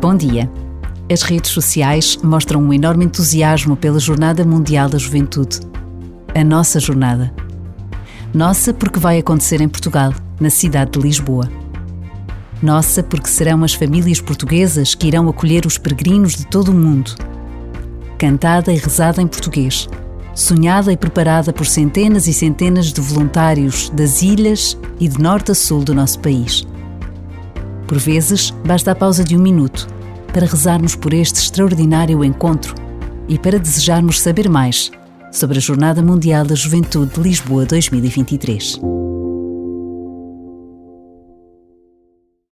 Bom dia. As redes sociais mostram um enorme entusiasmo pela Jornada Mundial da Juventude. A nossa jornada. Nossa, porque vai acontecer em Portugal, na cidade de Lisboa. Nossa, porque serão as famílias portuguesas que irão acolher os peregrinos de todo o mundo. Cantada e rezada em português. Sonhada e preparada por centenas e centenas de voluntários das ilhas e de norte a sul do nosso país. Por vezes, basta a pausa de um minuto para rezarmos por este extraordinário encontro e para desejarmos saber mais sobre a Jornada Mundial da Juventude de Lisboa 2023.